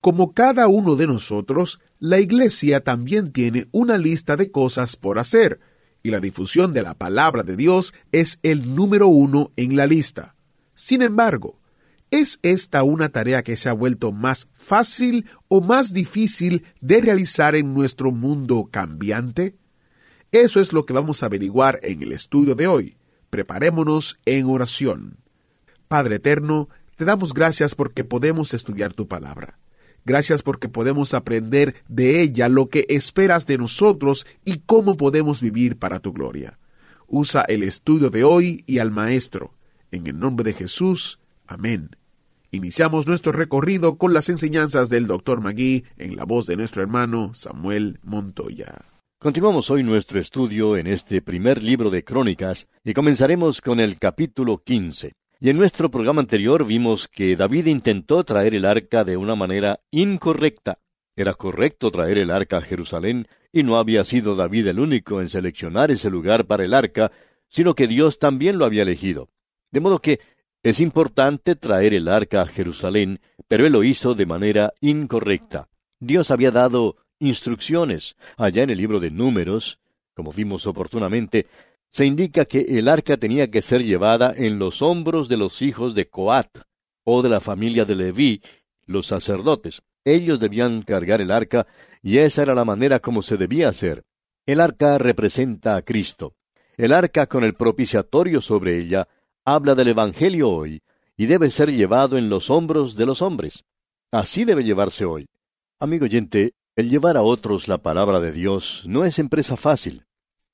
Como cada uno de nosotros, la Iglesia también tiene una lista de cosas por hacer, y la difusión de la palabra de Dios es el número uno en la lista. Sin embargo, ¿es esta una tarea que se ha vuelto más fácil o más difícil de realizar en nuestro mundo cambiante? Eso es lo que vamos a averiguar en el estudio de hoy. Preparémonos en oración. Padre Eterno, te damos gracias porque podemos estudiar tu palabra. Gracias porque podemos aprender de ella lo que esperas de nosotros y cómo podemos vivir para tu gloria. Usa el estudio de hoy y al Maestro. En el nombre de Jesús. Amén. Iniciamos nuestro recorrido con las enseñanzas del Dr. Magui en la voz de nuestro hermano Samuel Montoya. Continuamos hoy nuestro estudio en este primer libro de Crónicas y comenzaremos con el capítulo 15. Y en nuestro programa anterior vimos que David intentó traer el arca de una manera incorrecta. Era correcto traer el arca a Jerusalén, y no había sido David el único en seleccionar ese lugar para el arca, sino que Dios también lo había elegido. De modo que es importante traer el arca a Jerusalén, pero él lo hizo de manera incorrecta. Dios había dado instrucciones allá en el libro de Números, como vimos oportunamente, se indica que el arca tenía que ser llevada en los hombros de los hijos de Coat, o de la familia de Leví, los sacerdotes. Ellos debían cargar el arca, y esa era la manera como se debía hacer. El arca representa a Cristo. El arca con el propiciatorio sobre ella habla del Evangelio hoy, y debe ser llevado en los hombros de los hombres. Así debe llevarse hoy. Amigo oyente, el llevar a otros la palabra de Dios no es empresa fácil.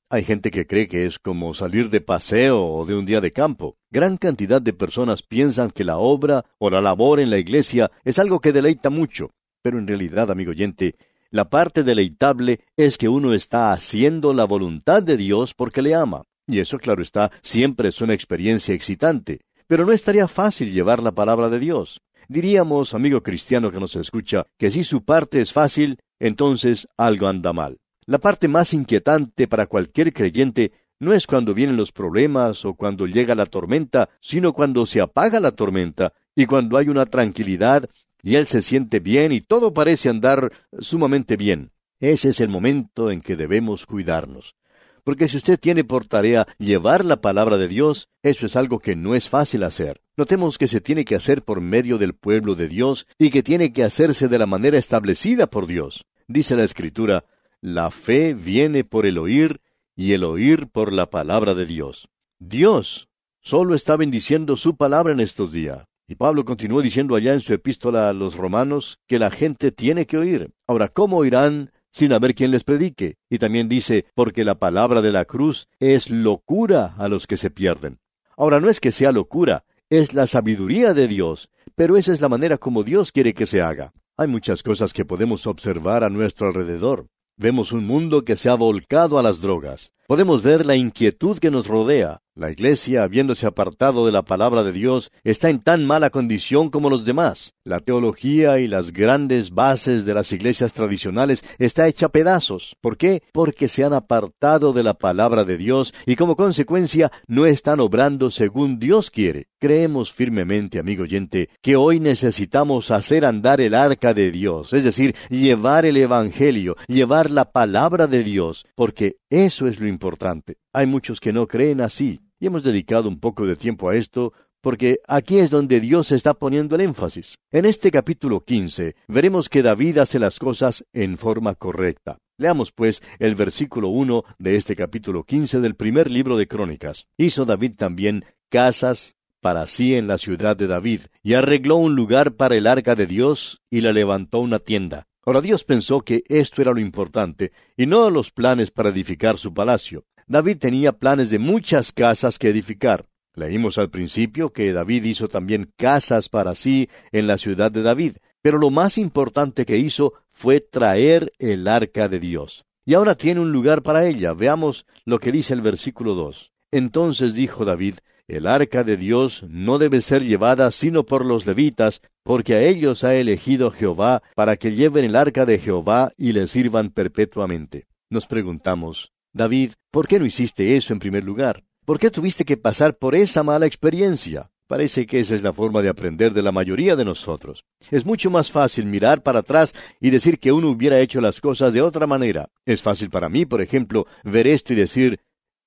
Hay gente que cree que es como salir de paseo o de un día de campo. Gran cantidad de personas piensan que la obra o la labor en la iglesia es algo que deleita mucho, pero en realidad, amigo oyente, la parte deleitable es que uno está haciendo la voluntad de Dios porque le ama. Y eso, claro está, siempre es una experiencia excitante. Pero no estaría fácil llevar la palabra de Dios. Diríamos, amigo cristiano que nos escucha, que si su parte es fácil, entonces algo anda mal. La parte más inquietante para cualquier creyente no es cuando vienen los problemas o cuando llega la tormenta, sino cuando se apaga la tormenta y cuando hay una tranquilidad y él se siente bien y todo parece andar sumamente bien. Ese es el momento en que debemos cuidarnos. Porque si usted tiene por tarea llevar la palabra de Dios, eso es algo que no es fácil hacer. Notemos que se tiene que hacer por medio del pueblo de Dios y que tiene que hacerse de la manera establecida por Dios. Dice la Escritura, la fe viene por el oír y el oír por la palabra de Dios. Dios solo está bendiciendo su palabra en estos días. Y Pablo continuó diciendo allá en su epístola a los romanos que la gente tiene que oír. Ahora, ¿cómo oirán sin haber quien les predique? Y también dice, porque la palabra de la cruz es locura a los que se pierden. Ahora, no es que sea locura, es la sabiduría de Dios, pero esa es la manera como Dios quiere que se haga. Hay muchas cosas que podemos observar a nuestro alrededor. Vemos un mundo que se ha volcado a las drogas. Podemos ver la inquietud que nos rodea. La Iglesia, habiéndose apartado de la palabra de Dios, está en tan mala condición como los demás. La teología y las grandes bases de las iglesias tradicionales está hecha a pedazos. ¿Por qué? Porque se han apartado de la palabra de Dios y como consecuencia no están obrando según Dios quiere. Creemos firmemente, amigo oyente, que hoy necesitamos hacer andar el arca de Dios, es decir, llevar el Evangelio, llevar la palabra de Dios, porque eso es lo importante. Hay muchos que no creen así, y hemos dedicado un poco de tiempo a esto porque aquí es donde Dios está poniendo el énfasis. En este capítulo 15 veremos que David hace las cosas en forma correcta. Leamos pues el versículo 1 de este capítulo 15 del primer libro de Crónicas. Hizo David también casas para sí en la ciudad de David, y arregló un lugar para el arca de Dios, y la levantó una tienda. Ahora Dios pensó que esto era lo importante, y no los planes para edificar su palacio. David tenía planes de muchas casas que edificar. Leímos al principio que David hizo también casas para sí en la ciudad de David. pero lo más importante que hizo fue traer el arca de Dios. Y ahora tiene un lugar para ella. Veamos lo que dice el versículo 2. Entonces dijo David, el arca de Dios no debe ser llevada sino por los levitas, porque a ellos ha elegido Jehová para que lleven el arca de Jehová y le sirvan perpetuamente. Nos preguntamos, David, ¿por qué no hiciste eso en primer lugar? ¿Por qué tuviste que pasar por esa mala experiencia? Parece que esa es la forma de aprender de la mayoría de nosotros. Es mucho más fácil mirar para atrás y decir que uno hubiera hecho las cosas de otra manera. Es fácil para mí, por ejemplo, ver esto y decir,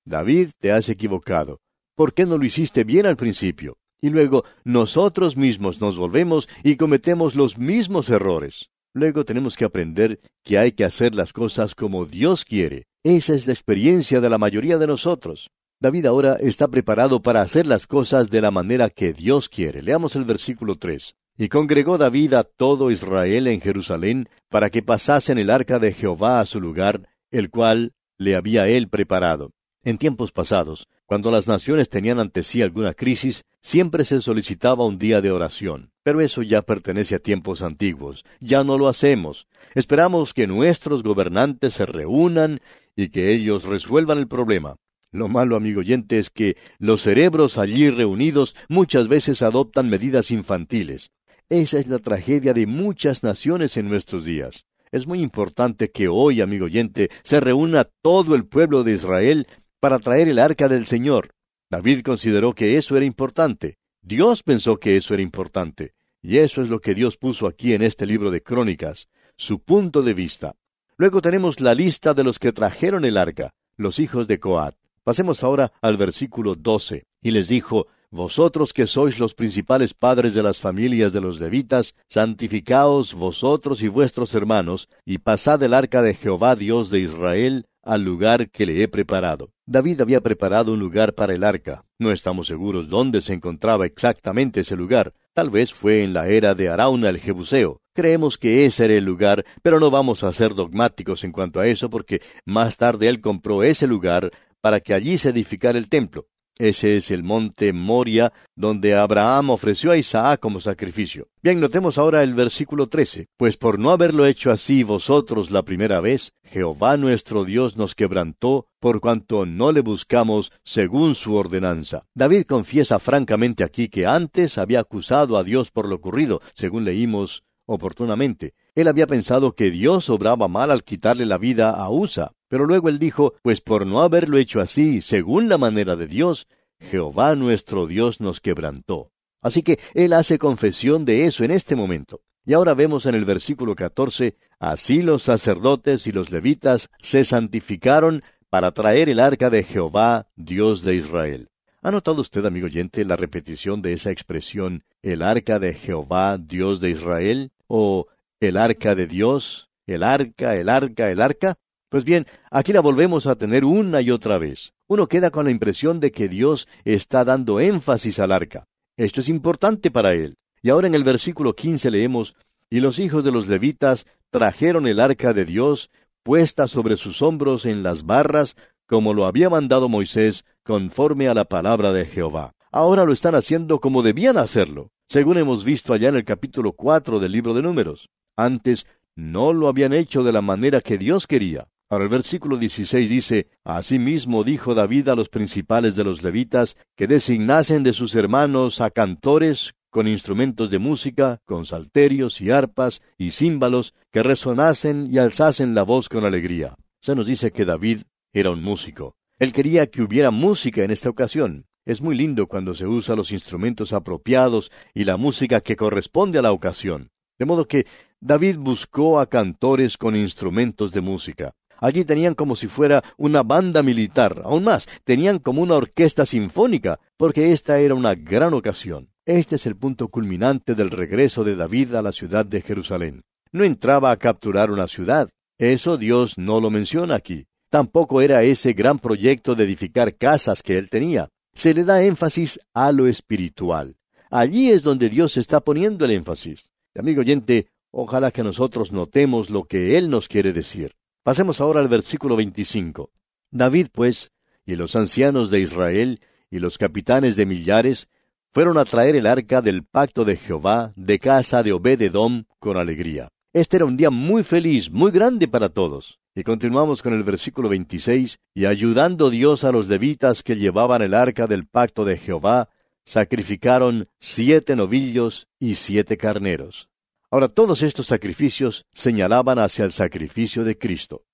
David, te has equivocado. ¿Por qué no lo hiciste bien al principio? Y luego nosotros mismos nos volvemos y cometemos los mismos errores. Luego tenemos que aprender que hay que hacer las cosas como Dios quiere. Esa es la experiencia de la mayoría de nosotros. David ahora está preparado para hacer las cosas de la manera que Dios quiere. Leamos el versículo 3. Y congregó David a todo Israel en Jerusalén para que pasasen el arca de Jehová a su lugar, el cual le había él preparado. En tiempos pasados, cuando las naciones tenían ante sí alguna crisis, siempre se solicitaba un día de oración. Pero eso ya pertenece a tiempos antiguos. Ya no lo hacemos. Esperamos que nuestros gobernantes se reúnan y que ellos resuelvan el problema. Lo malo, amigo oyente, es que los cerebros allí reunidos muchas veces adoptan medidas infantiles. Esa es la tragedia de muchas naciones en nuestros días. Es muy importante que hoy, amigo oyente, se reúna todo el pueblo de Israel para traer el arca del Señor. David consideró que eso era importante. Dios pensó que eso era importante. Y eso es lo que Dios puso aquí en este libro de Crónicas, su punto de vista. Luego tenemos la lista de los que trajeron el arca, los hijos de Coat. Pasemos ahora al versículo 12. Y les dijo, Vosotros que sois los principales padres de las familias de los levitas, santificaos vosotros y vuestros hermanos, y pasad el arca de Jehová Dios de Israel al lugar que le he preparado. David había preparado un lugar para el arca. No estamos seguros dónde se encontraba exactamente ese lugar. Tal vez fue en la era de Arauna el Jebuseo. Creemos que ese era el lugar, pero no vamos a ser dogmáticos en cuanto a eso porque más tarde él compró ese lugar para que allí se edificara el templo. Ese es el monte Moria, donde Abraham ofreció a Isaac como sacrificio. Bien, notemos ahora el versículo 13. Pues por no haberlo hecho así vosotros la primera vez, Jehová nuestro Dios nos quebrantó, por cuanto no le buscamos según su ordenanza. David confiesa francamente aquí que antes había acusado a Dios por lo ocurrido, según leímos oportunamente. Él había pensado que Dios obraba mal al quitarle la vida a Usa, pero luego él dijo, pues por no haberlo hecho así, según la manera de Dios, Jehová nuestro Dios nos quebrantó. Así que él hace confesión de eso en este momento. Y ahora vemos en el versículo 14, así los sacerdotes y los levitas se santificaron para traer el arca de Jehová, Dios de Israel. ¿Ha notado usted, amigo oyente, la repetición de esa expresión, el arca de Jehová, Dios de Israel? ¿O el arca de Dios? ¿El arca, el arca, el arca? Pues bien, aquí la volvemos a tener una y otra vez. Uno queda con la impresión de que Dios está dando énfasis al arca. Esto es importante para él. Y ahora en el versículo 15 leemos, Y los hijos de los levitas trajeron el arca de Dios, puesta sobre sus hombros en las barras, como lo había mandado Moisés, conforme a la palabra de Jehová. Ahora lo están haciendo como debían hacerlo, según hemos visto allá en el capítulo 4 del libro de Números. Antes no lo habían hecho de la manera que Dios quería. Ahora el versículo 16 dice, Asimismo dijo David a los principales de los levitas que designasen de sus hermanos a cantores con instrumentos de música, con salterios y arpas y címbalos, que resonasen y alzasen la voz con alegría. Se nos dice que David era un músico. Él quería que hubiera música en esta ocasión. Es muy lindo cuando se usa los instrumentos apropiados y la música que corresponde a la ocasión. De modo que David buscó a cantores con instrumentos de música. Allí tenían como si fuera una banda militar, aún más, tenían como una orquesta sinfónica, porque esta era una gran ocasión. Este es el punto culminante del regreso de David a la ciudad de Jerusalén. No entraba a capturar una ciudad. Eso Dios no lo menciona aquí. Tampoco era ese gran proyecto de edificar casas que él tenía. Se le da énfasis a lo espiritual. Allí es donde Dios está poniendo el énfasis. Amigo oyente, ojalá que nosotros notemos lo que Él nos quiere decir. Pasemos ahora al versículo 25. David, pues, y los ancianos de Israel, y los capitanes de millares, fueron a traer el arca del pacto de Jehová de casa de Obededom con alegría. Este era un día muy feliz, muy grande para todos. Y continuamos con el versículo 26, y ayudando Dios a los levitas que llevaban el arca del pacto de Jehová, sacrificaron siete novillos y siete carneros. Ahora todos estos sacrificios señalaban hacia el sacrificio de Cristo.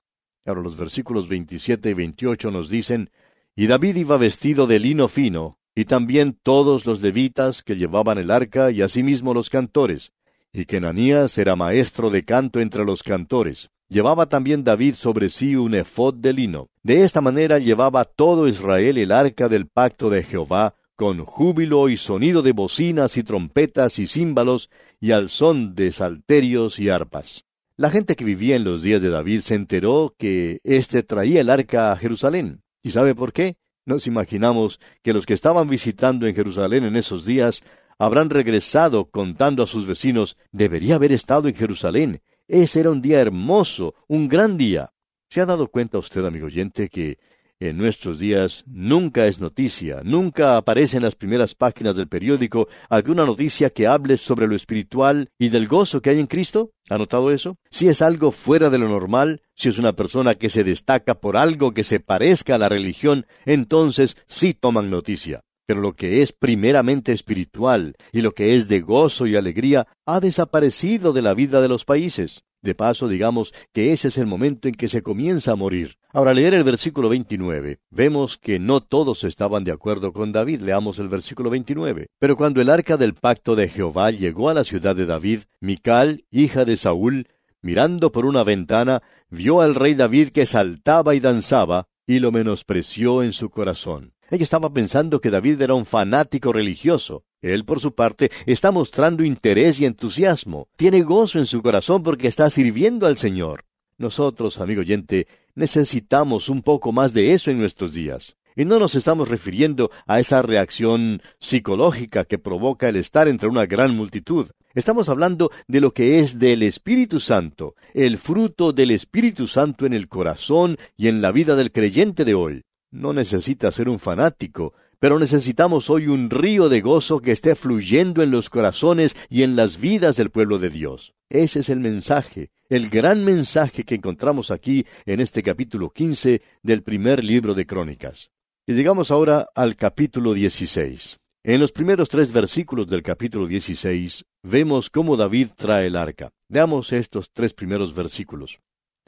Ahora los versículos 27 y 28 nos dicen, Y David iba vestido de lino fino, y también todos los levitas que llevaban el arca y asimismo los cantores, y que Nanías era maestro de canto entre los cantores. Llevaba también David sobre sí un efod de lino. De esta manera llevaba todo Israel el arca del pacto de Jehová, con júbilo y sonido de bocinas y trompetas y címbalos, y al son de salterios y arpas. La gente que vivía en los días de David se enteró que éste traía el arca a Jerusalén. ¿Y sabe por qué? Nos imaginamos que los que estaban visitando en Jerusalén en esos días habrán regresado contando a sus vecinos, debería haber estado en Jerusalén. Ese era un día hermoso, un gran día. ¿Se ha dado cuenta usted, amigo oyente, que en nuestros días nunca es noticia, nunca aparece en las primeras páginas del periódico alguna noticia que hable sobre lo espiritual y del gozo que hay en Cristo? ¿Ha notado eso? Si es algo fuera de lo normal, si es una persona que se destaca por algo que se parezca a la religión, entonces sí toman noticia. Pero lo que es primeramente espiritual y lo que es de gozo y alegría ha desaparecido de la vida de los países. De paso, digamos que ese es el momento en que se comienza a morir. Ahora, leer el versículo 29, vemos que no todos estaban de acuerdo con David. Leamos el versículo 29. Pero cuando el arca del pacto de Jehová llegó a la ciudad de David, Mical, hija de Saúl, mirando por una ventana, vio al rey David que saltaba y danzaba, y lo menospreció en su corazón. Ella estaba pensando que David era un fanático religioso. Él, por su parte, está mostrando interés y entusiasmo. Tiene gozo en su corazón porque está sirviendo al Señor. Nosotros, amigo oyente, necesitamos un poco más de eso en nuestros días. Y no nos estamos refiriendo a esa reacción psicológica que provoca el estar entre una gran multitud. Estamos hablando de lo que es del Espíritu Santo, el fruto del Espíritu Santo en el corazón y en la vida del creyente de hoy. No necesita ser un fanático, pero necesitamos hoy un río de gozo que esté fluyendo en los corazones y en las vidas del pueblo de Dios. Ese es el mensaje, el gran mensaje que encontramos aquí en este capítulo 15 del primer libro de Crónicas. Y llegamos ahora al capítulo 16. En los primeros tres versículos del capítulo 16 vemos cómo David trae el arca. Veamos estos tres primeros versículos.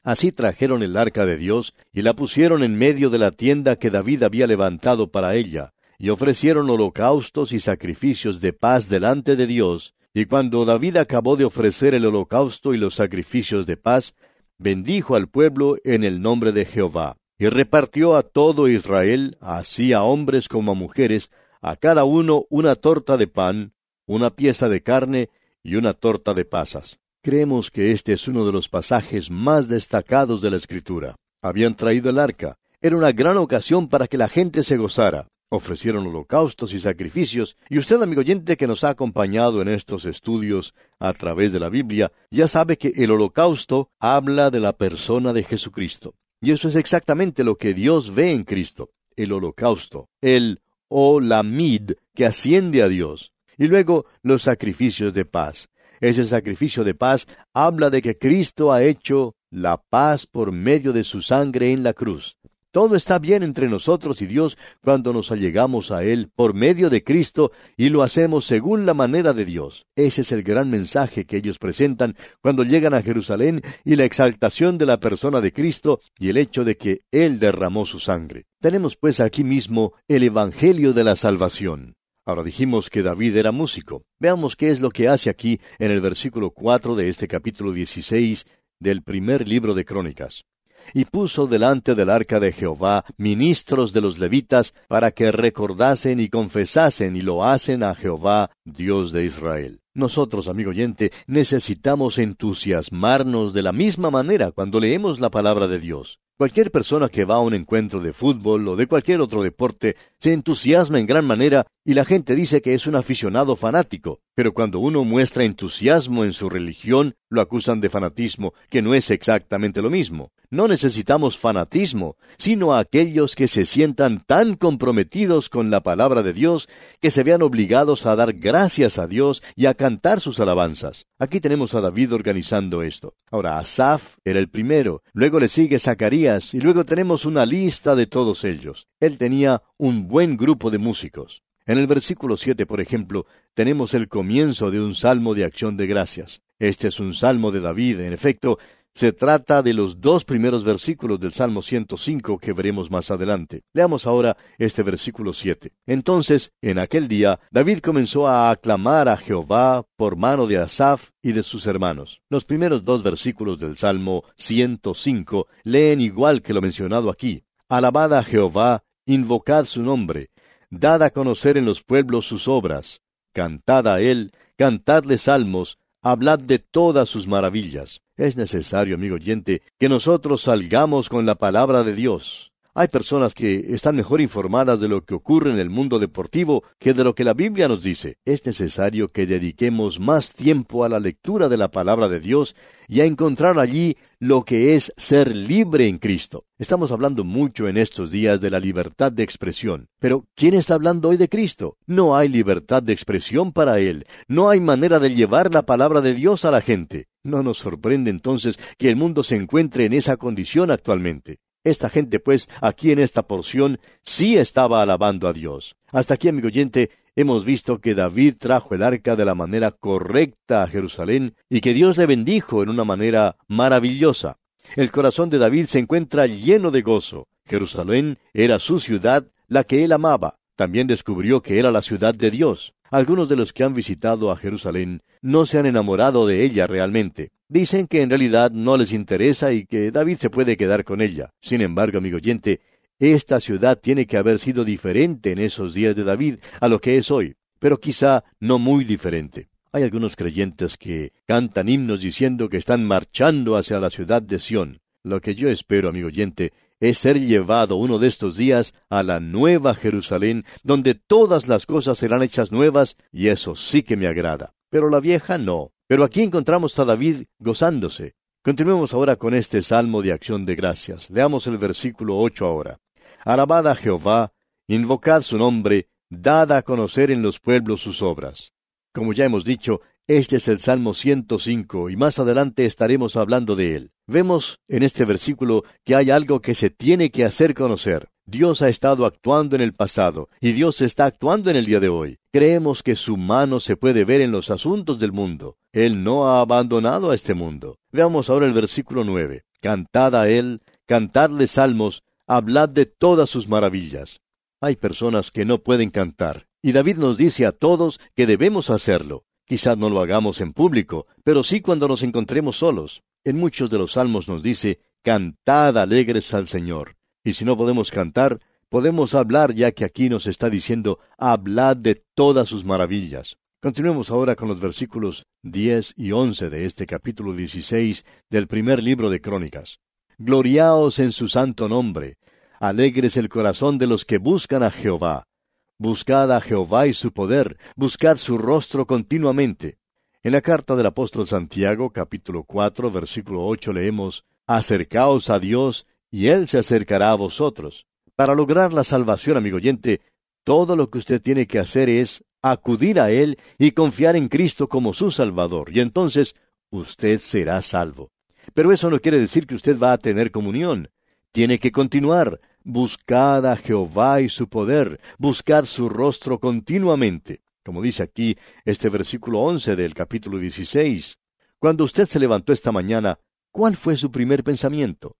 Así trajeron el arca de Dios y la pusieron en medio de la tienda que David había levantado para ella, y ofrecieron holocaustos y sacrificios de paz delante de Dios, y cuando David acabó de ofrecer el holocausto y los sacrificios de paz, bendijo al pueblo en el nombre de Jehová, y repartió a todo Israel, así a hombres como a mujeres, a cada uno una torta de pan, una pieza de carne y una torta de pasas. Creemos que este es uno de los pasajes más destacados de la Escritura. Habían traído el arca. Era una gran ocasión para que la gente se gozara. Ofrecieron holocaustos y sacrificios, y usted, amigo oyente que nos ha acompañado en estos estudios a través de la Biblia, ya sabe que el holocausto habla de la persona de Jesucristo. Y eso es exactamente lo que Dios ve en Cristo, el holocausto, el olamid que asciende a Dios, y luego los sacrificios de paz. Ese sacrificio de paz habla de que Cristo ha hecho la paz por medio de su sangre en la cruz. Todo está bien entre nosotros y Dios cuando nos allegamos a Él por medio de Cristo y lo hacemos según la manera de Dios. Ese es el gran mensaje que ellos presentan cuando llegan a Jerusalén y la exaltación de la persona de Cristo y el hecho de que Él derramó su sangre. Tenemos pues aquí mismo el Evangelio de la Salvación. Ahora dijimos que David era músico. Veamos qué es lo que hace aquí en el versículo cuatro de este capítulo dieciséis del primer libro de Crónicas. Y puso delante del arca de Jehová ministros de los levitas para que recordasen y confesasen y lo hacen a Jehová, Dios de Israel. Nosotros, amigo oyente, necesitamos entusiasmarnos de la misma manera cuando leemos la palabra de Dios. Cualquier persona que va a un encuentro de fútbol o de cualquier otro deporte se entusiasma en gran manera y la gente dice que es un aficionado fanático, pero cuando uno muestra entusiasmo en su religión, lo acusan de fanatismo, que no es exactamente lo mismo. No necesitamos fanatismo, sino a aquellos que se sientan tan comprometidos con la palabra de Dios que se vean obligados a dar gracias a Dios y a cantar sus alabanzas. Aquí tenemos a David organizando esto. Ahora, Asaf era el primero, luego le sigue Zacarías y luego tenemos una lista de todos ellos. Él tenía un buen grupo de músicos. En el versículo siete, por ejemplo, tenemos el comienzo de un salmo de acción de gracias. Este es un salmo de David, en efecto, se trata de los dos primeros versículos del Salmo 105 que veremos más adelante. Leamos ahora este versículo 7. Entonces, en aquel día, David comenzó a aclamar a Jehová por mano de Asaf y de sus hermanos. Los primeros dos versículos del Salmo 105 leen igual que lo mencionado aquí. Alabad a Jehová, invocad su nombre, dad a conocer en los pueblos sus obras, cantad a él, cantadle salmos, hablad de todas sus maravillas. Es necesario, amigo oyente, que nosotros salgamos con la palabra de Dios. Hay personas que están mejor informadas de lo que ocurre en el mundo deportivo que de lo que la Biblia nos dice. Es necesario que dediquemos más tiempo a la lectura de la palabra de Dios y a encontrar allí lo que es ser libre en Cristo. Estamos hablando mucho en estos días de la libertad de expresión. Pero, ¿quién está hablando hoy de Cristo? No hay libertad de expresión para Él. No hay manera de llevar la palabra de Dios a la gente. No nos sorprende entonces que el mundo se encuentre en esa condición actualmente. Esta gente, pues, aquí en esta porción, sí estaba alabando a Dios. Hasta aquí, amigo oyente, hemos visto que David trajo el arca de la manera correcta a Jerusalén y que Dios le bendijo en una manera maravillosa. El corazón de David se encuentra lleno de gozo. Jerusalén era su ciudad, la que él amaba. También descubrió que era la ciudad de Dios. Algunos de los que han visitado a Jerusalén no se han enamorado de ella realmente. Dicen que en realidad no les interesa y que David se puede quedar con ella. Sin embargo, amigo oyente, esta ciudad tiene que haber sido diferente en esos días de David a lo que es hoy, pero quizá no muy diferente. Hay algunos creyentes que cantan himnos diciendo que están marchando hacia la ciudad de Sión. Lo que yo espero, amigo oyente, es ser llevado uno de estos días a la nueva Jerusalén, donde todas las cosas serán hechas nuevas, y eso sí que me agrada. Pero la vieja no. Pero aquí encontramos a David gozándose. Continuemos ahora con este salmo de acción de gracias. Leamos el versículo ocho ahora. Alabad a Jehová, invocad su nombre, dad a conocer en los pueblos sus obras. Como ya hemos dicho, este es el Salmo 105 y más adelante estaremos hablando de él. Vemos en este versículo que hay algo que se tiene que hacer conocer. Dios ha estado actuando en el pasado y Dios está actuando en el día de hoy. Creemos que su mano se puede ver en los asuntos del mundo. Él no ha abandonado a este mundo. Veamos ahora el versículo nueve. Cantad a Él, cantadle salmos, hablad de todas sus maravillas. Hay personas que no pueden cantar, y David nos dice a todos que debemos hacerlo. Quizás no lo hagamos en público, pero sí cuando nos encontremos solos. En muchos de los salmos nos dice, Cantad alegres al Señor. Y si no podemos cantar, podemos hablar ya que aquí nos está diciendo, Hablad de todas sus maravillas. Continuemos ahora con los versículos diez y once de este capítulo dieciséis del primer libro de Crónicas. Gloriaos en su santo nombre, alegres el corazón de los que buscan a Jehová. Buscad a Jehová y su poder, buscad su rostro continuamente. En la carta del apóstol Santiago, capítulo cuatro, versículo ocho, leemos Acercaos a Dios, y Él se acercará a vosotros. Para lograr la salvación, amigo oyente, todo lo que usted tiene que hacer es acudir a Él y confiar en Cristo como su Salvador, y entonces usted será salvo. Pero eso no quiere decir que usted va a tener comunión. Tiene que continuar, Buscad a Jehová y su poder, buscad su rostro continuamente. Como dice aquí este versículo once del capítulo dieciséis. Cuando usted se levantó esta mañana, ¿cuál fue su primer pensamiento?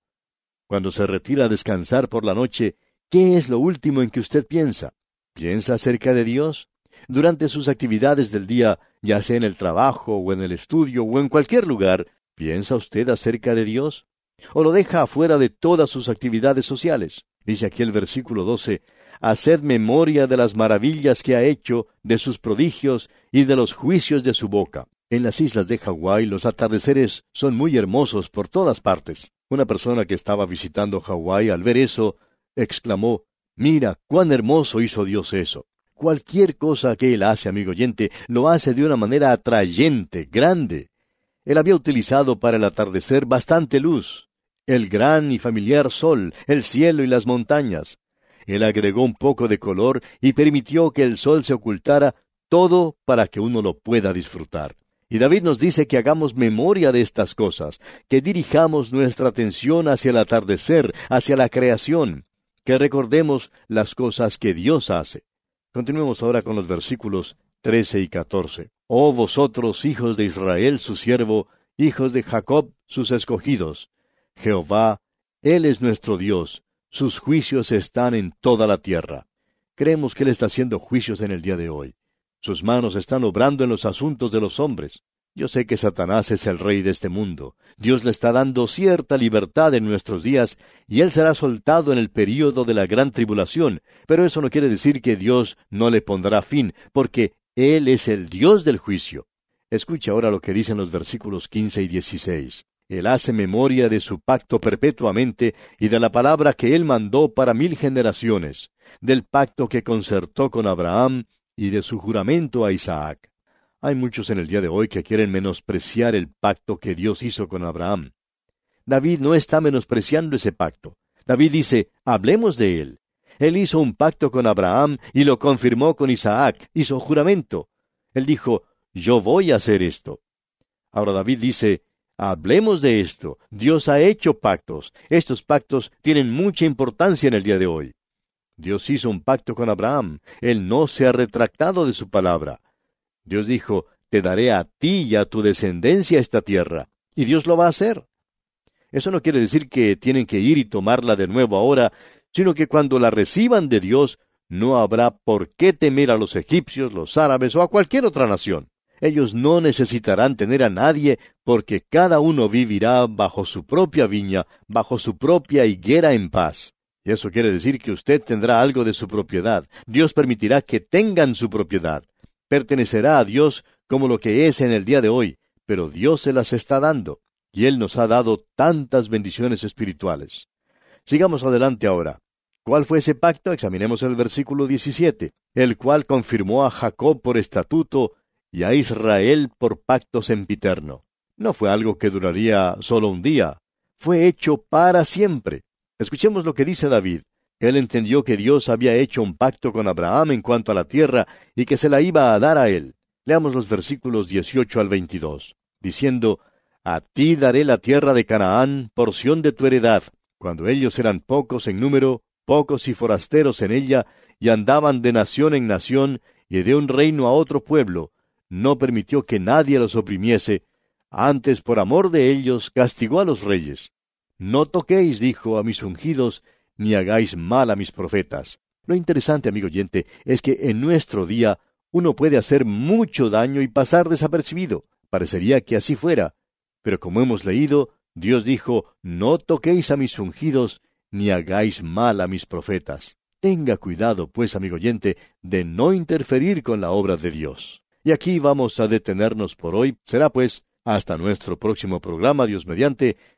Cuando se retira a descansar por la noche, ¿qué es lo último en que usted piensa? ¿Piensa acerca de Dios? Durante sus actividades del día, ya sea en el trabajo o en el estudio o en cualquier lugar, ¿piensa usted acerca de Dios? ¿O lo deja afuera de todas sus actividades sociales? Dice aquí el versículo 12, Haced memoria de las maravillas que ha hecho, de sus prodigios y de los juicios de su boca. En las islas de Hawái los atardeceres son muy hermosos por todas partes. Una persona que estaba visitando Hawái al ver eso, exclamó, Mira, cuán hermoso hizo Dios eso. Cualquier cosa que él hace, amigo oyente, lo hace de una manera atrayente, grande. Él había utilizado para el atardecer bastante luz, el gran y familiar sol, el cielo y las montañas. Él agregó un poco de color y permitió que el sol se ocultara todo para que uno lo pueda disfrutar. Y David nos dice que hagamos memoria de estas cosas, que dirijamos nuestra atención hacia el atardecer, hacia la creación, que recordemos las cosas que Dios hace. Continuemos ahora con los versículos 13 y 14. Oh vosotros, hijos de Israel, su siervo, hijos de Jacob, sus escogidos. Jehová, Él es nuestro Dios, sus juicios están en toda la tierra. Creemos que Él está haciendo juicios en el día de hoy. Sus manos están obrando en los asuntos de los hombres. Yo sé que Satanás es el rey de este mundo. Dios le está dando cierta libertad en nuestros días y él será soltado en el período de la gran tribulación, pero eso no quiere decir que Dios no le pondrá fin, porque Él es el Dios del juicio. Escucha ahora lo que dicen los versículos 15 y 16. Él hace memoria de su pacto perpetuamente y de la palabra que Él mandó para mil generaciones, del pacto que concertó con Abraham y de su juramento a Isaac. Hay muchos en el día de hoy que quieren menospreciar el pacto que Dios hizo con Abraham. David no está menospreciando ese pacto. David dice, hablemos de él. Él hizo un pacto con Abraham y lo confirmó con Isaac, hizo juramento. Él dijo, yo voy a hacer esto. Ahora David dice, hablemos de esto. Dios ha hecho pactos. Estos pactos tienen mucha importancia en el día de hoy. Dios hizo un pacto con Abraham. Él no se ha retractado de su palabra. Dios dijo, te daré a ti y a tu descendencia esta tierra. Y Dios lo va a hacer. Eso no quiere decir que tienen que ir y tomarla de nuevo ahora, sino que cuando la reciban de Dios, no habrá por qué temer a los egipcios, los árabes o a cualquier otra nación. Ellos no necesitarán tener a nadie porque cada uno vivirá bajo su propia viña, bajo su propia higuera en paz. Y eso quiere decir que usted tendrá algo de su propiedad. Dios permitirá que tengan su propiedad pertenecerá a Dios como lo que es en el día de hoy, pero Dios se las está dando, y Él nos ha dado tantas bendiciones espirituales. Sigamos adelante ahora. ¿Cuál fue ese pacto? Examinemos el versículo 17, el cual confirmó a Jacob por estatuto y a Israel por pacto sempiterno. No fue algo que duraría solo un día, fue hecho para siempre. Escuchemos lo que dice David. Él entendió que Dios había hecho un pacto con Abraham en cuanto a la tierra y que se la iba a dar a él. Leamos los versículos 18 al 22, diciendo, A ti daré la tierra de Canaán, porción de tu heredad, cuando ellos eran pocos en número, pocos y forasteros en ella, y andaban de nación en nación, y de un reino a otro pueblo, no permitió que nadie los oprimiese, antes por amor de ellos castigó a los reyes. No toquéis, dijo, a mis ungidos, ni hagáis mal a mis profetas. Lo interesante, amigo oyente, es que en nuestro día uno puede hacer mucho daño y pasar desapercibido. Parecería que así fuera. Pero como hemos leído, Dios dijo, no toquéis a mis ungidos, ni hagáis mal a mis profetas. Tenga cuidado, pues, amigo oyente, de no interferir con la obra de Dios. Y aquí vamos a detenernos por hoy. Será, pues, hasta nuestro próximo programa, Dios mediante,